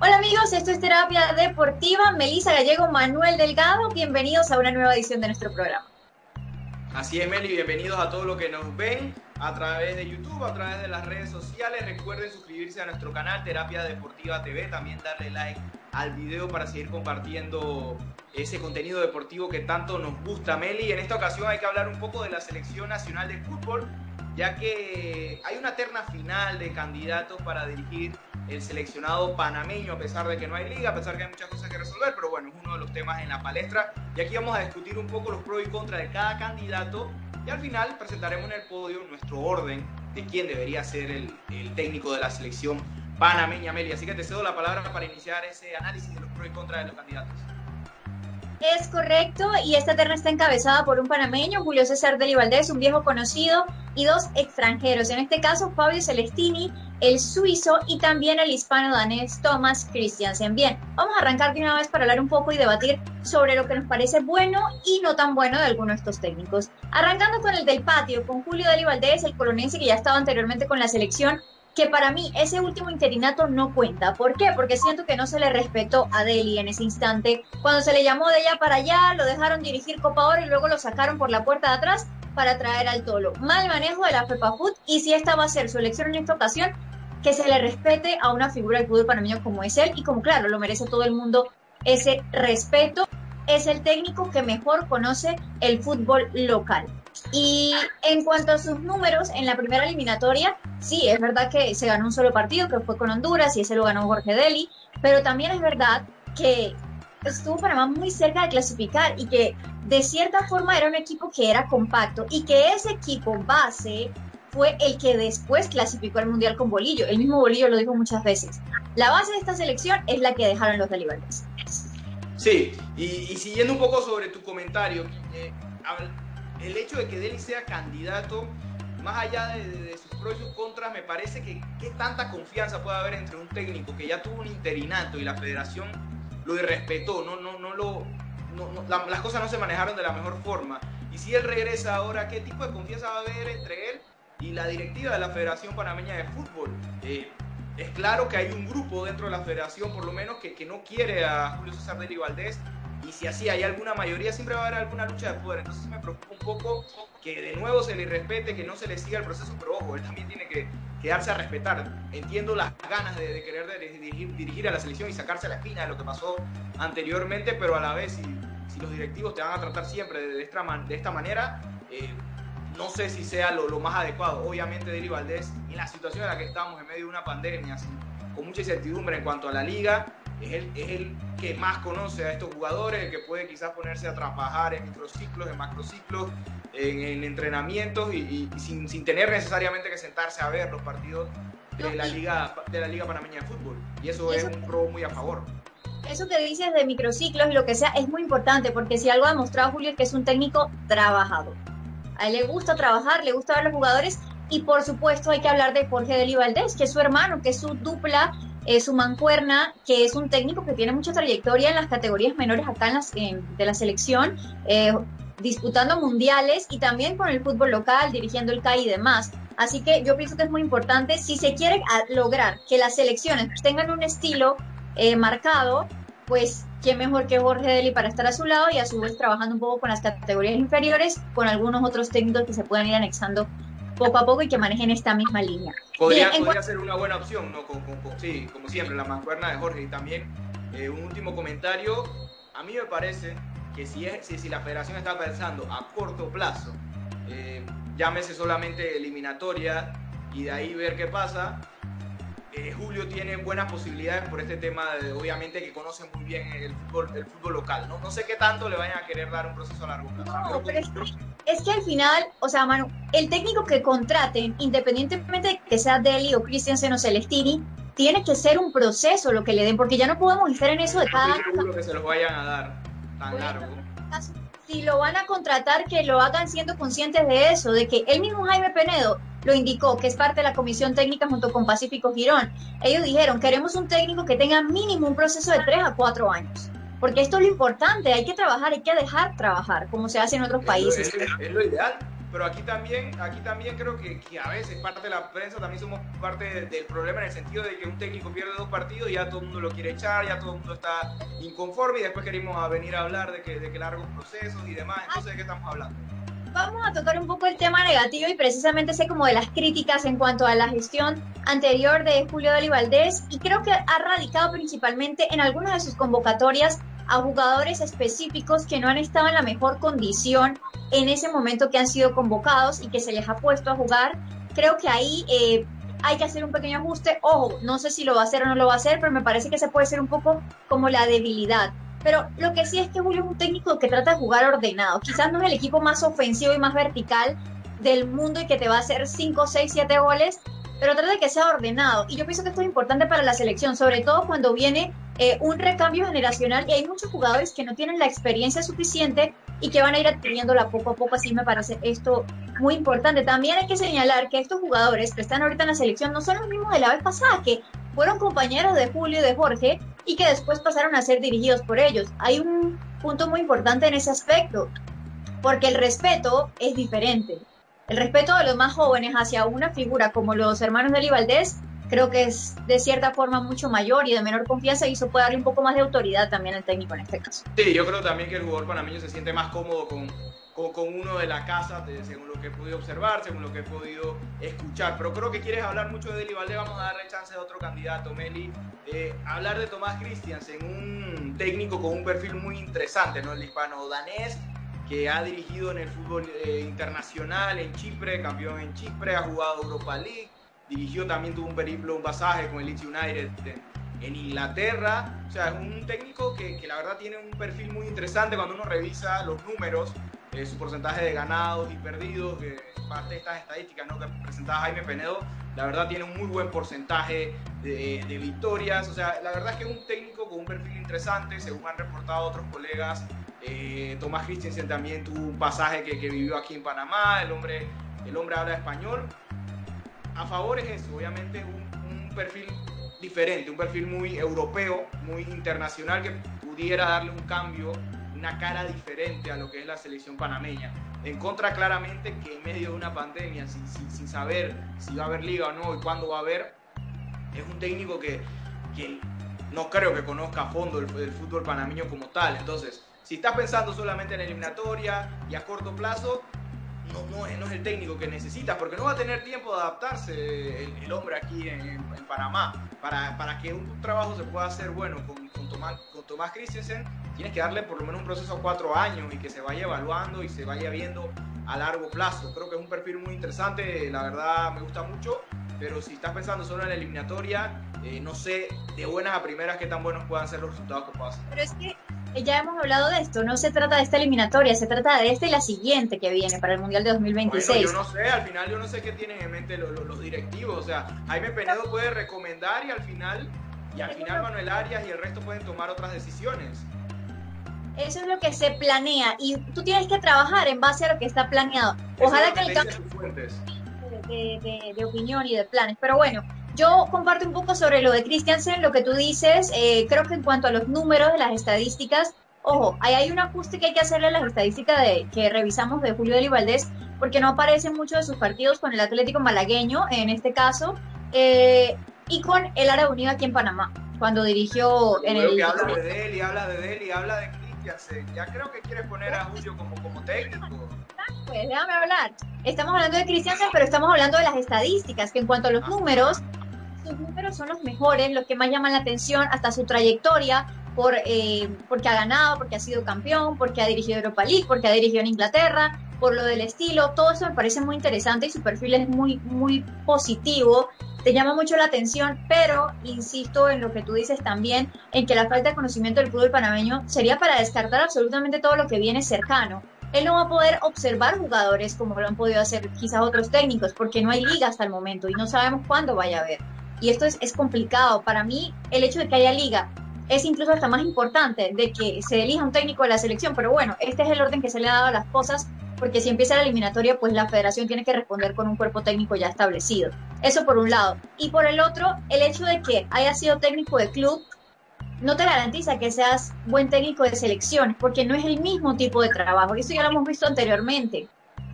Hola amigos, esto es Terapia Deportiva. Melissa Gallego, Manuel Delgado, bienvenidos a una nueva edición de nuestro programa. Así es, Meli, bienvenidos a todos los que nos ven a través de YouTube, a través de las redes sociales. Recuerden suscribirse a nuestro canal Terapia Deportiva TV, también darle like al video para seguir compartiendo ese contenido deportivo que tanto nos gusta, Meli. En esta ocasión hay que hablar un poco de la selección nacional de fútbol, ya que hay una terna final de candidatos para dirigir el seleccionado panameño, a pesar de que no hay liga, a pesar de que hay muchas cosas que resolver, pero bueno, es uno de los temas en la palestra. Y aquí vamos a discutir un poco los pros y contras de cada candidato y al final presentaremos en el podio nuestro orden de quién debería ser el, técnico de la selección panameña, Meli. Así que te cedo la palabra para iniciar ese análisis de los pros y contras de los candidatos. Es correcto, y esta terna está encabezada por un panameño, Julio César Deli Valdés, un viejo conocido, y dos extranjeros. En este caso, Fabio Celestini, el suizo, y también el hispano-danés Thomas Christiansen. Bien, vamos a arrancar de una vez para hablar un poco y debatir sobre lo que nos parece bueno y no tan bueno de algunos de estos técnicos. Arrancando con el del patio, con Julio Deli Valdés, el colonense que ya estaba anteriormente con la selección, que para mí ese último interinato no cuenta. ¿Por qué? Porque siento que no se le respetó a Deli en ese instante. Cuando se le llamó de allá para allá, lo dejaron dirigir Copa Oro y luego lo sacaron por la puerta de atrás para traer al Tolo. Mal manejo de la FEPA Food y si esta va a ser su elección en esta ocasión, que se le respete a una figura del fútbol panameño como es él y como claro, lo merece todo el mundo ese respeto. Es el técnico que mejor conoce el fútbol local. Y en cuanto a sus números en la primera eliminatoria, sí, es verdad que se ganó un solo partido, que fue con Honduras, y ese lo ganó Jorge Deli, pero también es verdad que estuvo Panamá muy cerca de clasificar y que de cierta forma era un equipo que era compacto y que ese equipo base fue el que después clasificó al Mundial con Bolillo. El mismo Bolillo lo dijo muchas veces. La base de esta selección es la que dejaron los deliberados. Sí, y, siguiendo un poco sobre tu comentario, el hecho de que Deli sea candidato, más allá de, de, de, sus pros y sus contras, me parece que qué tanta confianza puede haber entre un técnico que ya tuvo un interinato y la federación lo irrespetó, no, no, no lo, las cosas no se manejaron de la mejor forma. Y si él regresa ahora, ¿qué tipo de confianza va a haber entre él y la directiva de la Federación Panameña de Fútbol? Eh, es claro que hay un grupo dentro de la federación, por lo menos, que, que no quiere a Julio César Deli Valdés y si así hay alguna mayoría, siempre va a haber alguna lucha de poder. Entonces me preocupa un poco que de nuevo se le respete, que no se le siga el proceso, pero ojo, él también tiene que quedarse a respetar. Entiendo las ganas de, de querer de dirigir, dirigir, a la selección y sacarse la espina de lo que pasó anteriormente, pero a la vez, si, si los directivos te van a tratar siempre de, de esta, de esta manera, eh, no sé si sea lo, lo, más adecuado. Obviamente, Deli Valdés, en la situación en la que estamos, en medio de una pandemia, así, con mucha incertidumbre en cuanto a la liga, es el, es el, que más conoce a estos jugadores, el que puede quizás ponerse a trabajar en microciclos, en macrociclos, en, en entrenamientos y, y, y sin, sin, tener necesariamente que sentarse a ver los partidos de la liga de la liga panameña de fútbol y eso, eso es un pro muy a favor. Eso que dices de microciclos y lo que sea es muy importante porque si algo ha demostrado Julio es que es un técnico trabajador. A él le gusta trabajar, le gusta ver a los jugadores y por supuesto hay que hablar de Jorge Deli Valdés, que es su hermano, que es su dupla eh, su mancuerna, que es un técnico que tiene mucha trayectoria en las categorías menores acá en las, eh, de la selección, eh, disputando mundiales y también con el fútbol local, dirigiendo el CAI y demás. Así que yo pienso que es muy importante, si se quiere lograr que las selecciones tengan un estilo marcado, pues qué mejor que Jorge Deli para estar a su lado y a su vez trabajando un poco con las categorías inferiores, con algunos otros técnicos que se puedan ir anexando poco a poco y que manejen esta misma línea. Podría, Bien, podría ser una buena opción, ¿no? Con, con, con, sí, como siempre, la mancuerna de Jorge. Y también eh, un último comentario. A mí me parece que si, es, si, si la federación está pensando a corto plazo, eh, llámese solamente eliminatoria y de ahí ver qué pasa, eh, Julio tiene buenas posibilidades por este tema, de, obviamente que conoce muy bien el fútbol, el fútbol local. ¿no? no sé qué tanto le vayan a querer dar un proceso a largo plazo. No, pero es que, es que, al final, o sea, Manu, el técnico que contraten, independientemente de que sea Deli o Christiansen o Celestini, tiene que ser un proceso lo que le den, porque ya no podemos estar en eso de cada... No que se los vayan a dar tan largo. Si lo van a contratar, que lo hagan siendo conscientes de eso, de que el mismo Jaime Penedo lo indicó, que es parte de la comisión técnica junto con Pacífico Girón. Ellos dijeron, queremos un técnico que tenga mínimo un proceso de tres a cuatro años. Porque esto es lo importante, hay que trabajar, hay que dejar trabajar, como se hace en otros países. es lo ideal pero aquí también, aquí también creo que, a veces parte de la prensa también somos parte del problema en el sentido de que un técnico pierde dos partidos y ya todo el mundo lo quiere echar, ya todo el mundo está inconforme y después queremos venir a hablar de que, de que largos procesos y demás. Entonces, ¿de qué estamos hablando? Vamos a tocar un poco el tema negativo y precisamente sé como de las críticas en cuanto a la gestión anterior de Julio Dali Valdés y creo que ha radicado principalmente en algunas de sus convocatorias a jugadores específicos que no han estado en la mejor condición en ese momento que han sido convocados y que se les ha puesto a jugar. Creo que ahí eh, hay que hacer un pequeño ajuste. Ojo, no sé si lo va a hacer o no lo va a hacer, pero me parece que se puede ser un poco como la debilidad. Pero lo que sí es que Julio es un técnico que trata de jugar ordenado. Quizás no es el equipo más ofensivo y más vertical del mundo y que te va a hacer 5, 6, 7 goles, pero trata de que sea ordenado. Y yo pienso que esto es importante para la selección, sobre todo cuando viene eh, un recambio generacional y hay muchos jugadores que no tienen la experiencia suficiente y que van a ir adquiriéndola poco a poco. Así me parece esto muy importante. También hay que señalar que estos jugadores que están ahorita en la selección no son los mismos de la vez pasada, que fueron compañeros de Julio y de Jorge y que después pasaron a ser dirigidos por ellos. Hay un punto muy importante en ese aspecto, porque el respeto es diferente. El respeto de los más jóvenes hacia una figura como los hermanos de Valdés creo que es de cierta forma mucho mayor y de menor confianza y eso puede darle un poco más de autoridad también al técnico en este caso. Sí, yo creo también que el jugador panameño se siente más cómodo con, con, uno de la casa, según lo que he podido observar, según lo que he podido escuchar. Pero creo que quieres hablar mucho de Deli vamos a darle chance a otro candidato, Meli. Eh, hablar de Tomás Christiansen, un técnico con un perfil muy interesante, ¿no? El hispano-danés que ha dirigido en el fútbol eh, internacional en Chipre, campeón en Chipre, ha jugado Europa League, dirigió también, tuvo un periplo, un pasaje con el Leeds United en Inglaterra. O sea, es un técnico que, que, la verdad tiene un perfil muy interesante cuando uno revisa los números, eh, su porcentaje de ganados y perdidos, que parte de estas estadísticas ¿no? que presentaba Jaime Penedo, la verdad tiene un muy buen porcentaje de, de, victorias. O sea, la verdad es que es un técnico con un perfil interesante, según han reportado otros colegas eh, Tomás Christensen también tuvo un pasaje que, vivió aquí en Panamá, el hombre, el hombre habla español. A favor es eso, obviamente un, perfil diferente, un perfil muy europeo, muy internacional que pudiera darle un cambio, una cara diferente a lo que es la selección panameña. En contra claramente que en medio de una pandemia, sin, saber si va a haber liga o no y cuándo va a haber, es un técnico que, que no creo que conozca a fondo el, el fútbol panameño como tal. Entonces, si estás pensando solamente en eliminatoria y a corto plazo, no, no, no, es el técnico que necesitas, porque no va a tener tiempo de adaptarse el, hombre aquí en, Panamá. Para, para, que un trabajo se pueda hacer bueno con, con, Tomás, con Tomás Christensen, tienes que darle por lo menos un proceso a cuatro años y que se vaya evaluando y se vaya viendo a largo plazo. Creo que es un perfil muy interesante, la verdad me gusta mucho, pero si estás pensando solo en la eliminatoria, eh, no sé de buenas a primeras qué tan buenos puedan ser los resultados que pasen. Pero es que ya hemos hablado de esto, no se trata de esta eliminatoria, se trata de esta y la siguiente que viene para el Mundial de 2026. yo no sé, al final yo no sé qué tienen en mente los, directivos, o sea, Jaime Penedo puede recomendar y al final, y al final Manuel Arias y el resto pueden tomar otras decisiones. Eso es lo que se planea y tú tienes que trabajar en base a lo que está planeado. Ojalá que el cambio de, de opinión y de planes, pero bueno, yo comparto un poco sobre lo de Christiansen, lo que tú dices. Eh, creo que en cuanto a los números de las estadísticas, ojo, ahí hay un ajuste que hay que hacerle a las estadísticas de, que revisamos de Julio Valdés, porque no aparecen muchos de sus partidos con el Atlético Malagueño, en este caso, eh, y con el Área Unido aquí en Panamá, cuando dirigió en el. Que habla de él y habla de él y habla de Christiansen. Ya creo que quieres poner a Julio como, como técnico. Pues déjame hablar. Estamos hablando de Christiansen, pero estamos hablando de las estadísticas, que en cuanto a los números, sus números son los mejores, los que más llaman la atención, hasta su trayectoria, por, eh, porque ha ganado, porque ha sido campeón, porque ha dirigido Europa League, porque ha dirigido en Inglaterra, por lo del estilo, todo eso me parece muy interesante y su perfil es muy, muy positivo te llama mucho la atención, pero insisto en lo que tú dices también, en que la falta de conocimiento del fútbol panameño sería para descartar absolutamente todo lo que viene cercano. Él no va a poder observar jugadores como lo han podido hacer quizás otros técnicos, porque no hay liga hasta el momento y no sabemos cuándo vaya a haber. Y esto es, es complicado. Para mí, el hecho de que haya liga es incluso hasta más importante de que se elija un técnico de la selección, pero bueno, este es el orden que se le ha dado a las cosas, porque si empieza la eliminatoria, pues la federación tiene que responder con un cuerpo técnico ya establecido. Eso por un lado. Y por el otro, el hecho de que haya sido técnico de club no te garantiza que seas buen técnico de selección, porque no es el mismo tipo de trabajo. Eso ya lo hemos visto anteriormente.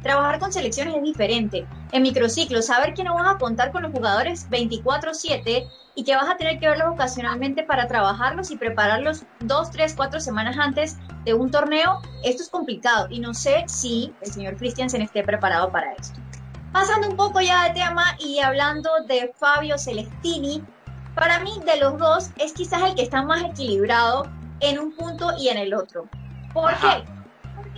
Trabajar con selecciones es diferente. En microciclos, saber que no vas a contar con los jugadores 24/7 y que vas a tener que verlos ocasionalmente para trabajarlos y prepararlos dos, tres, cuatro semanas antes de un torneo, esto es complicado y no sé si el señor Christiansen esté preparado para esto. Pasando un poco ya de tema y hablando de Fabio Celestini, para mí de los dos es quizás el que está más equilibrado en un punto y en el otro. ¿Por qué?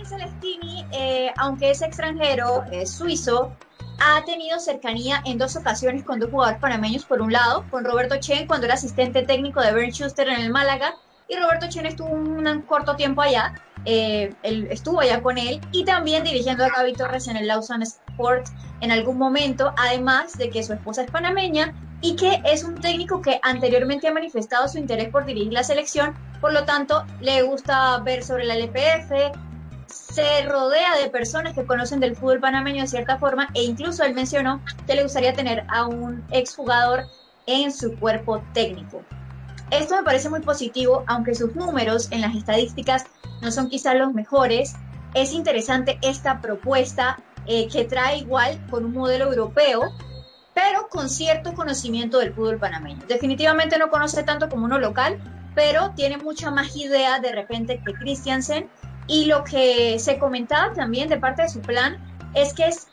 Celestini, eh, aunque es extranjero, es suizo, ha tenido cercanía en dos ocasiones con dos jugadores panameños, por un lado, con Roberto Chen cuando era asistente técnico de Bernd Schuster en el Málaga, y Roberto Chen estuvo un corto tiempo allá, eh, él estuvo allá con él, y también dirigiendo a Gaby Torres en el Lausanne Sport en algún momento, además de que su esposa es panameña y que es un técnico que anteriormente ha manifestado su interés por dirigir la selección, por lo tanto le gusta ver sobre la LPF, se rodea de personas que conocen del fútbol panameño de cierta forma e incluso él mencionó que le gustaría tener a un exjugador en su cuerpo técnico. Esto me parece muy positivo, aunque sus números en las estadísticas no son quizás los mejores. Es interesante esta propuesta eh, que trae igual con un modelo europeo, pero con cierto conocimiento del fútbol panameño. Definitivamente no conoce tanto como uno local, pero tiene mucha más idea de repente que Christiansen y lo que se comentaba también de parte de su plan es que es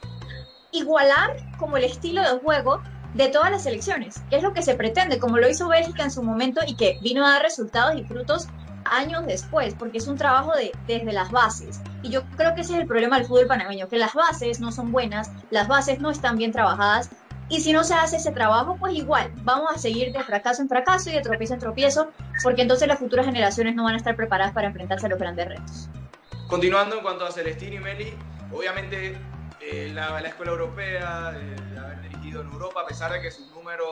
igualar como el estilo de juego de todas las selecciones, que es lo que se pretende, como lo hizo Bélgica en su momento y que vino a dar resultados y frutos años después, porque es un trabajo de, desde las bases. Y yo creo que ese es el problema del fútbol panameño, que las bases no son buenas, las bases no están bien trabajadas, y si no se hace ese trabajo, pues igual vamos a seguir de fracaso en fracaso y de tropiezo en tropiezo, porque entonces las futuras generaciones no van a estar preparadas para enfrentarse a los grandes retos. Continuando en cuanto a Celestini y Meli, obviamente eh, la, escuela europea, de haber dirigido en Europa, a pesar de que sus números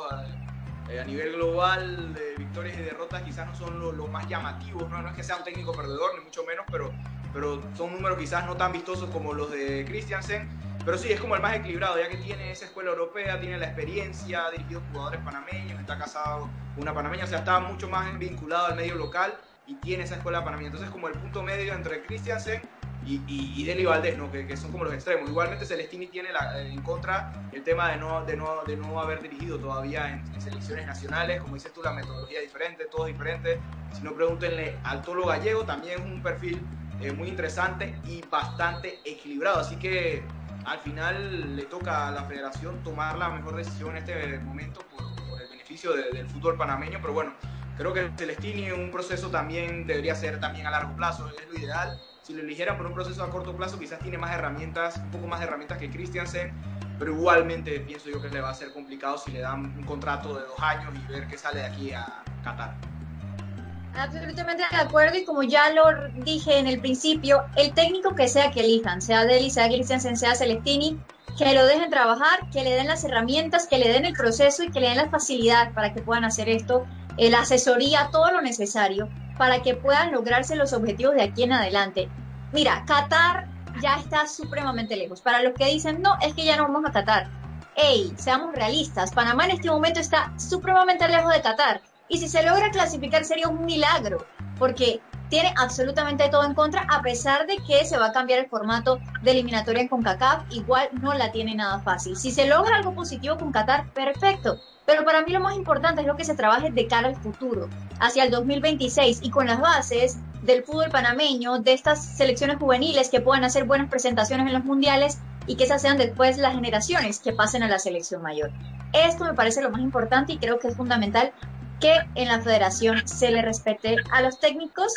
eh, a, nivel global de victorias y derrotas quizás no son los más llamativos, ¿no? es que sea un técnico perdedor, ni mucho menos, pero, pero son números quizás no tan vistosos como los de Christiansen. Pero sí, es como el más equilibrado, ya que tiene esa escuela europea, tiene la experiencia, ha dirigido jugadores panameños, está casado con una panameña, o sea, está mucho más vinculado al medio local y tiene esa escuela para mí. Entonces, como el punto medio entre Christiansen y, y, y Deli Valdés, ¿no? Que, que, son como los extremos. Igualmente, Celestini tiene la, en contra el tema de no, de, no, de no haber dirigido todavía en, selecciones nacionales. Como dices tú, la metodología es diferente, todo diferente. Si no, pregúntenle al Tolo Gallego, también es un perfil eh, muy interesante y bastante equilibrado. Así que al final le toca a la federación tomar la mejor decisión en este momento por, el beneficio de, del fútbol panameño. Pero bueno, Creo que Celestini un proceso también debería ser también a largo plazo, es lo ideal. Si lo eligieran por un proceso a corto plazo, quizás tiene más herramientas, un poco más de herramientas que Christiansen, pero igualmente pienso yo que le va a ser complicado si le dan un contrato de dos años y ver qué sale de aquí a Qatar. Absolutamente de acuerdo y como ya lo dije en el principio, el técnico que sea que elijan, sea Deli, sea Christiansen, sea Celestini, que lo dejen trabajar, que le den las herramientas, que le den el proceso y que le den la facilidad para que puedan hacer esto la asesoría, todo lo necesario para que puedan lograrse los objetivos de aquí en adelante. Mira, Qatar ya está supremamente lejos. Para los que dicen, no, es que ya no vamos a Qatar. Ey, seamos realistas, Panamá en este momento está supremamente lejos de Qatar. Y si se logra clasificar sería un milagro, porque tiene absolutamente todo en contra, a pesar de que se va a cambiar el formato de eliminatoria en CONCACAF, igual no la tiene nada fácil. Si se logra algo positivo con Qatar, perfecto. Pero para mí lo más importante es lo que se trabaje de cara al futuro, hacia el 2026 y con las bases del fútbol panameño, de estas selecciones juveniles que puedan hacer buenas presentaciones en los mundiales y que esas sean después las generaciones que pasen a la selección mayor. Esto me parece lo más importante y creo que es fundamental que en la federación se le respete a los técnicos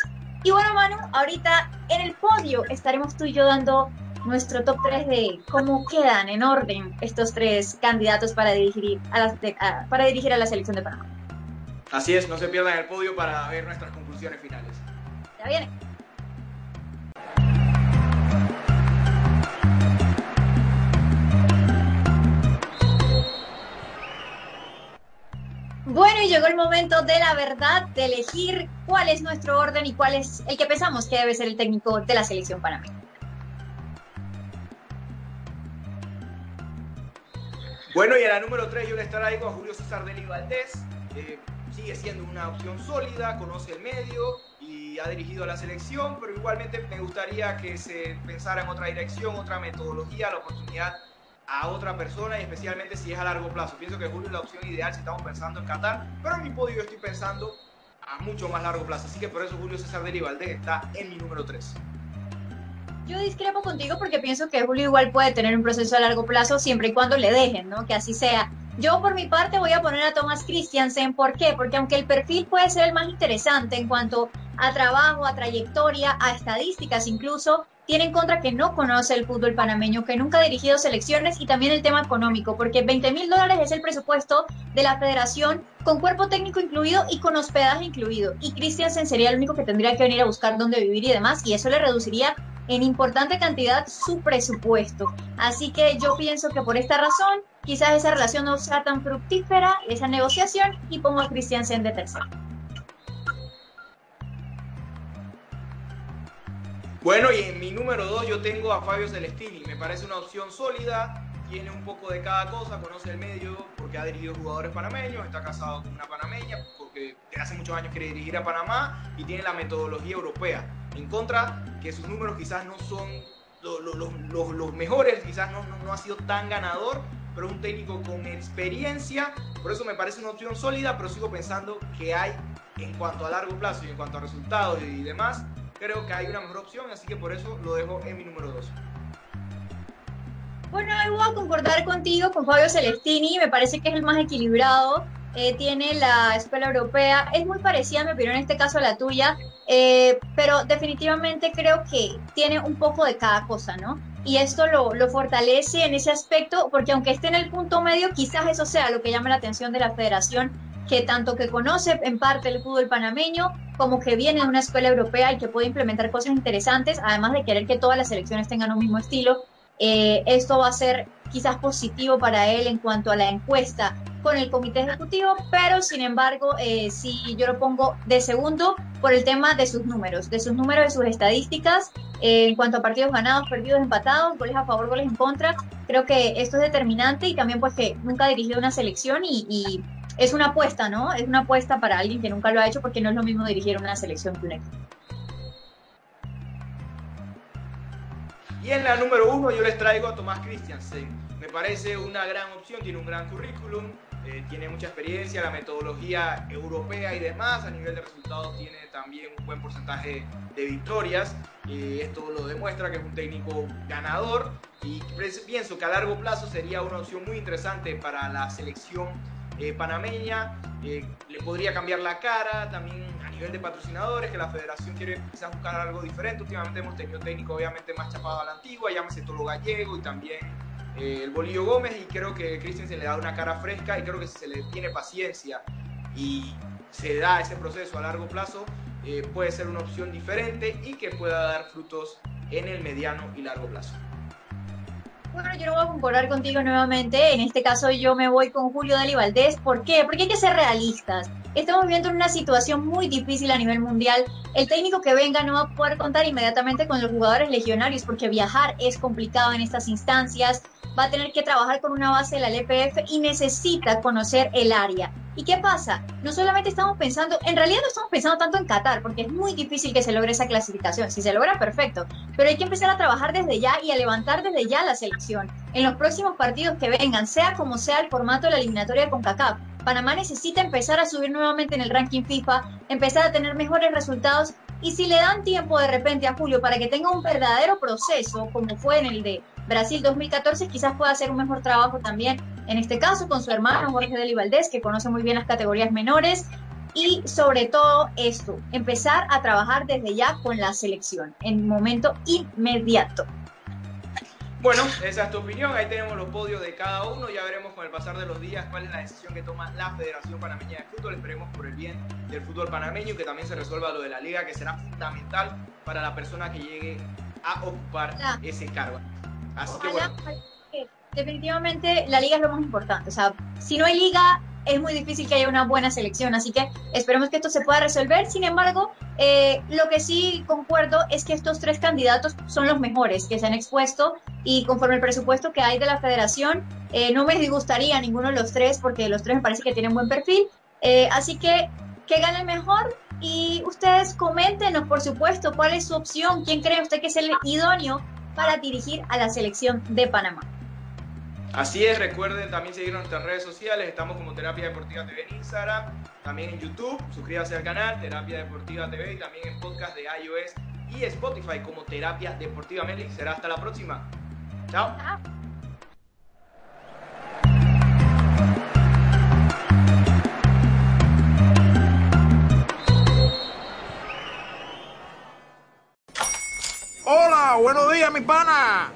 y bueno, Manu, ahorita en el podio estaremos tú y yo dando nuestro top 3 de cómo quedan en orden estos tres candidatos para dirigir a la, para dirigir a la selección de Panamá. Así es, no se pierdan el podio para ver nuestras conclusiones finales. Ya viene. Bueno, y llegó el momento de la verdad, de elegir cuál es nuestro orden y cuál es el que pensamos que debe ser el técnico de la selección panameña. Bueno, y en la número 3 yo le traigo a Julio César Deli Valdés. sigue siendo una opción sólida, conoce el medio y ha dirigido a la selección, pero igualmente me gustaría que se pensara en otra dirección, otra metodología, la oportunidad a otra persona y especialmente si es a largo plazo. Pienso que Julio es la opción ideal si estamos pensando en Qatar, pero en mi podio yo estoy pensando a mucho más largo plazo. Así que por eso Julio César de está en mi número 3. Yo discrepo contigo porque pienso que Julio igual puede tener un proceso a largo plazo siempre y cuando le dejen, ¿no? Que así sea. Yo por mi parte voy a poner a Thomas Christiansen. ¿Por qué? Porque aunque el perfil puede ser el más interesante en cuanto a trabajo, a trayectoria, a estadísticas incluso, tiene en contra que no conoce el fútbol panameño, que nunca ha dirigido selecciones y también el tema económico, porque 20 mil dólares es el presupuesto de la federación con cuerpo técnico incluido y con hospedaje incluido. Y Christiansen sería el único que tendría que venir a buscar dónde vivir y demás, y eso le reduciría en importante cantidad su presupuesto. Así que yo pienso que por esta razón quizás esa relación no sea tan fructífera, esa negociación, y pongo a Christiansen de tercero. Bueno, y en mi número 2 yo tengo a Fabio Celestini. Me parece una opción sólida, tiene un poco de cada cosa, conoce el medio porque ha dirigido jugadores panameños, está casado con una panameña porque hace muchos años quiere dirigir a Panamá y tiene la metodología europea. En contra, que sus números quizás no son los, mejores, quizás no, no, ha sido tan ganador, pero un técnico con experiencia. Por eso me parece una opción sólida, pero sigo pensando que hay en cuanto a largo plazo y en cuanto a resultados y demás, creo que hay una mejor opción, así que por eso lo dejo en mi número 2. Bueno, hoy voy a concordar contigo, con Fabio Celestini, me parece que es el más equilibrado, eh, tiene la escuela europea, es muy parecida, en opinión, en este caso a la tuya, eh, pero definitivamente creo que tiene un poco de cada cosa, ¿no? Y esto lo, lo, fortalece en ese aspecto, porque aunque esté en el punto medio, quizás eso sea lo que llame la atención de la federación que tanto que conoce en parte el fútbol panameño, como que viene de una escuela europea y que puede implementar cosas interesantes, además de querer que todas las selecciones tengan un mismo estilo. Eh, esto va a ser quizás positivo para él en cuanto a la encuesta con el comité ejecutivo, pero sin embargo, eh, si yo lo pongo de segundo por el tema de sus números, de sus números, de sus estadísticas, eh, en cuanto a partidos ganados, perdidos, empatados, goles a favor, goles en contra, creo que esto es determinante y también pues que nunca ha dirigido una selección y es una apuesta, ¿no? Es una apuesta para alguien que nunca lo ha hecho porque no es lo mismo dirigir una selección que un equipo. Y en la número uno yo les traigo a Tomás Christiansen. Me parece una gran opción, tiene un gran currículum, eh, tiene mucha experiencia, la metodología europea y demás. A nivel de resultados tiene también un buen porcentaje de victorias. y esto lo demuestra que es un técnico ganador y pienso que a largo plazo sería una opción muy interesante para la selección eh, panameña, eh, le podría cambiar la cara, también a nivel de patrocinadores, que la federación quiere quizás buscar algo diferente. Últimamente hemos tenido técnico obviamente más chapado a la antigua, llámese Tolo Gallego y también eh, el Bolillo Gómez, y creo que Cristian se le da una cara fresca y creo que si se le tiene paciencia y se da ese proceso a largo plazo, puede ser una opción diferente y que pueda dar frutos en el mediano y largo plazo. Bueno, yo no voy a concordar contigo nuevamente. En este caso yo me voy con Julio Dali Valdés. ¿Por qué? Porque hay que ser realistas. Estamos viviendo en una situación muy difícil a nivel mundial. El técnico que venga no va a poder contar inmediatamente con los jugadores legionarios porque viajar es complicado en estas instancias. Va a tener que trabajar con una base de la LPF y necesita conocer el área. ¿Y qué pasa? No solamente estamos pensando, en realidad no estamos pensando tanto en Qatar, porque es muy difícil que se logre esa clasificación. Si se logra, perfecto. Pero hay que empezar a trabajar desde ya y a levantar desde ya la selección. En los próximos partidos que vengan, sea como sea el formato de la eliminatoria de CONCACAF, Panamá necesita empezar a subir nuevamente en el ranking FIFA, empezar a tener mejores resultados y si le dan tiempo de repente a Julio para que tenga un verdadero proceso, como fue en el de Brasil 2014, quizás pueda hacer un mejor trabajo también, en este caso con su hermano Jorge Deli Valdés, que conoce muy bien las categorías menores. Y sobre todo esto, empezar a trabajar desde ya con la selección, en momento inmediato. Bueno, esa es tu opinión. Ahí tenemos los podios de cada uno. Ya veremos con el pasar de los días cuál es la decisión que toma la Federación Panameña de Fútbol. Esperemos por el bien del fútbol panameño y que también se resuelva lo de la liga, que será fundamental para la persona que llegue a ocupar ese cargo. Así que bueno. Definitivamente la liga es lo más importante. O sea, si no hay liga, es muy difícil que haya una buena selección, así que esperemos que esto se pueda resolver. Sin embargo, eh, lo que sí concuerdo es que estos tres candidatos son los mejores que se han expuesto y conforme el presupuesto que hay de la federación, eh, no me disgustaría ninguno de los tres porque los tres me parece que tienen buen perfil. Eh, así que que gane el mejor y ustedes coméntenos, por supuesto, cuál es su opción, quién cree usted que es el idóneo para dirigir a la selección de Panamá. Así es, recuerden también seguirnos en nuestras redes sociales, estamos como Terapia Deportiva TV en Instagram, también en YouTube, suscríbase al canal Terapia Deportiva TV y también en podcast de iOS y Spotify como Terapia Deportiva Meli. Será hasta la próxima. Chao. Hola, buenos días, mi pana.